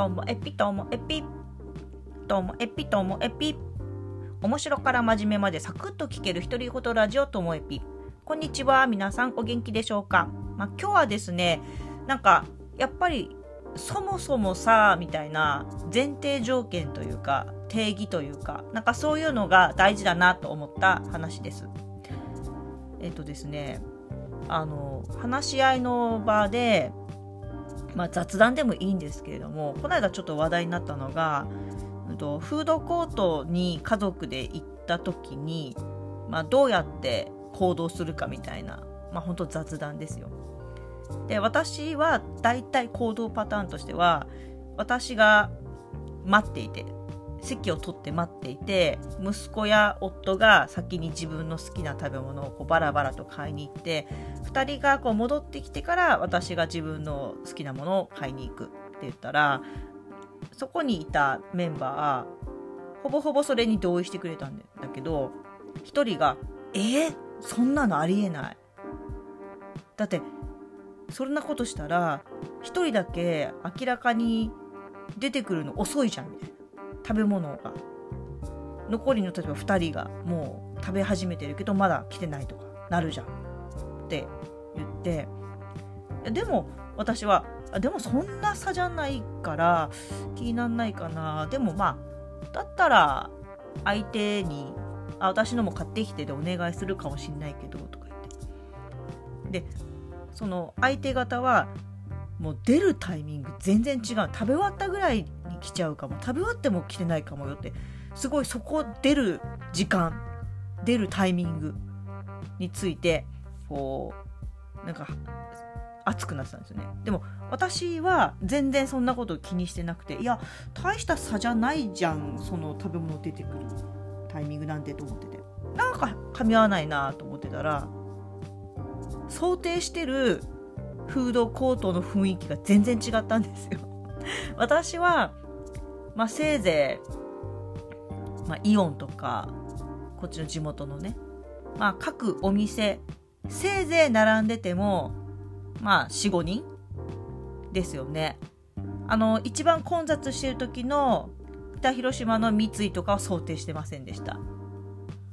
ともエピともエピ。ともエピともエピ。面白から真面目までサクッと聞ける独り言ラジオともエピ。こんにちは。皆さんお元気でしょうか、まあ、今日はですねなんかやっぱりそもそもさみたいな前提条件というか定義というかなんかそういうのが大事だなと思った話です。えっ、とですねあの話し合いの場でまあ、雑談でもいいんですけれどもこの間ちょっと話題になったのが、フードコートに家族で行った時に、まあ、どうやって行動するかみたいな、まあ、本当雑談ですよ。で私は大体行動パターンとしては私が待っていて席を取って待っていて息子や夫が先に自分の好きな食べ物をこうバラバラと買いに行って2人がこう戻ってきてから私が自分の好きなものを買いに行くって言ったらそこにいたメンバーほぼほぼそれに同意してくれたんだけど1人が「えー、そんなのありえない」だってそんなことしたら1人だけ明らかに出てくるの遅いじゃんみたいな。食べ物が。残りの例えば2人がもう食べ始めてるけどまだ来てないとかなるじゃんって言って。でも私はでもそんな差じゃないから気になんないかな。でもまあだったら相手にあ私のも買ってきてでお願いするかもしんないけどとか言って。でその相手方はもう出るタイミング全然違う。食べ終わったぐらい来ちゃうかも。食べ終わっても来てないかもよってすごいそこ出る時間出るタイミングについてこうなんか熱くなってたんですよね。でも私は全然そんなこと気にしてなくていや大した差じゃないじゃんその食べ物出てくるタイミングなんてと思ってて。なんか噛み合わないなと思ってたら想定してるフードコートの雰囲気が全然違ったんですよ。私はまあ、せいぜい、まあ、イオンとかこっちの地元のね、まあ、各お店せいぜい並んでてもまあ45人ですよね。あの一番混雑してる時の北広島の三井とかは想定してませんでした。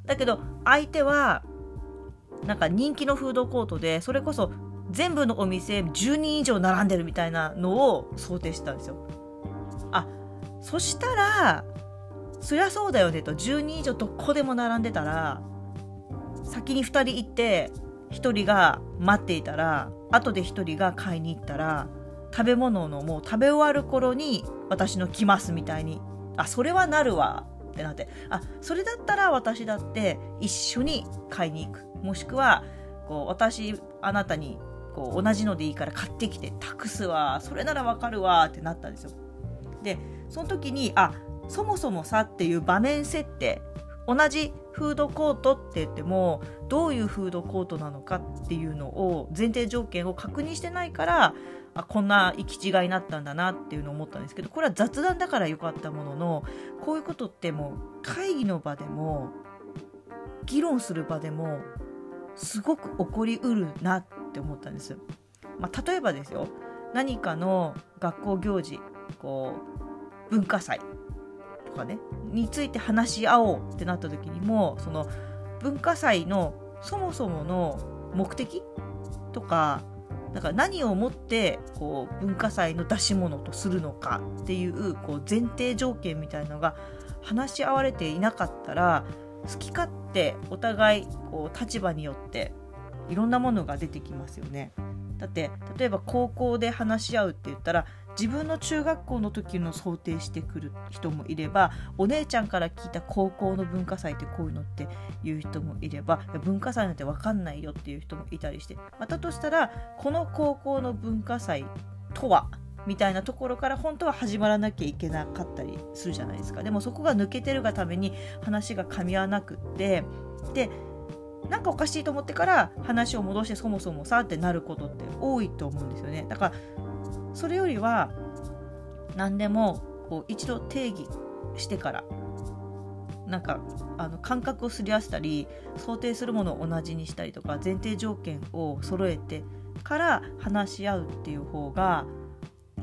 だけど相手はなんか人気のフードコートでそれこそ全部のお店10人以上並んでるみたいなのを想定したんですよ。そしたらそりゃそうだよねと10人以上どこでも並んでたら先に2人行って1人が待っていたら後で1人が買いに行ったら食べ物のもう食べ終わる頃に私の来ますみたいにあそれはなるわってなってあそれだったら私だって一緒に買いに行くもしくはこう私あなたにこう同じのでいいから買ってきて託すわそれならわかるわってなったんですよ。でその時にあそもそもさっていう場面設定同じフードコートって言ってもどういうフードコートなのかっていうのを前提条件を確認してないからあこんな行き違いになったんだなっていうのを思ったんですけどこれは雑談だから良かったもののこういうことってもう会議の場でも議論する場でもすごく起こりうるなって思ったんです。まあ、例えばですよ何かの学校行事こう文化祭とかねについて話し合おうってなった時にもその文化祭のそもそもの目的とかだか何をもってこう文化祭の出し物とするのかっていうこう前提条件みたいのが話し合われていなかったら好き勝手お互いこう立場によっていろんなものが出てきますよね。だって例えば高校で話し合うって言ったら自分の中学校の時の想定してくる人もいればお姉ちゃんから聞いた高校の文化祭ってこういうのっていう人もいれば文化祭なんて分かんないよっていう人もいたりしてまたとしたらこの高校の文化祭とはみたいなところから本当は始まらなきゃいけなかったりするじゃないですか。でもそこが抜けてるがために話が噛み合わなくってでなんかおかしいと思ってから話を戻してそもそもさってなることって多いと思うんですよね。だからそれよりは何でもこう一度定義してからなんかあの感覚をすり合わせたり想定するものを同じにしたりとか前提条件を揃えてから話し合うっていう方が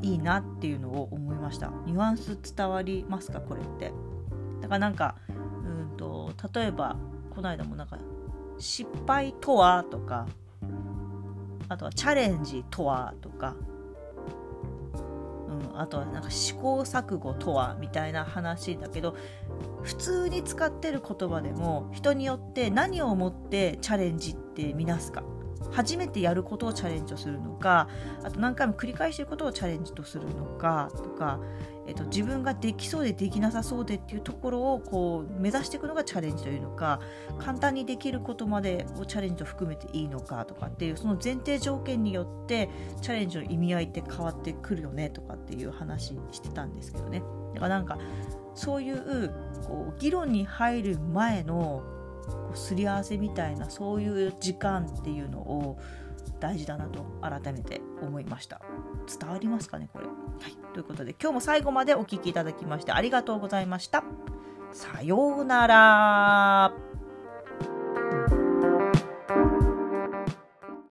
いいなっていうのを思いました。ニュアンス伝わりますかこれって。だからなんかうんと例えばこの間もなんか失敗とはとかあとはチャレンジとはとか、あとはなんか試行錯誤とはみたいな話だけど普通に使ってる言葉でも人によって何をもってチャレンジってみなすか。初めてやることをチャレンジをするのかあと何回も繰り返していることをチャレンジとするのかとか、えっと、自分ができそうでできなさそうでっていうところをこう目指していくのがチャレンジというのか簡単にできることまでをチャレンジと含めていいのかとかっていうその前提条件によってチャレンジの意味合いって変わってくるよねとかっていう話してたんですけどね。だからなんかそういうこう議論に入る前のすり合わせみたいなそういう時間っていうのを大事だなと改めて思いました。伝わりますかねこれ、はい、ということで今日も最後までお聴きいただきましてありがとうございました。さようなら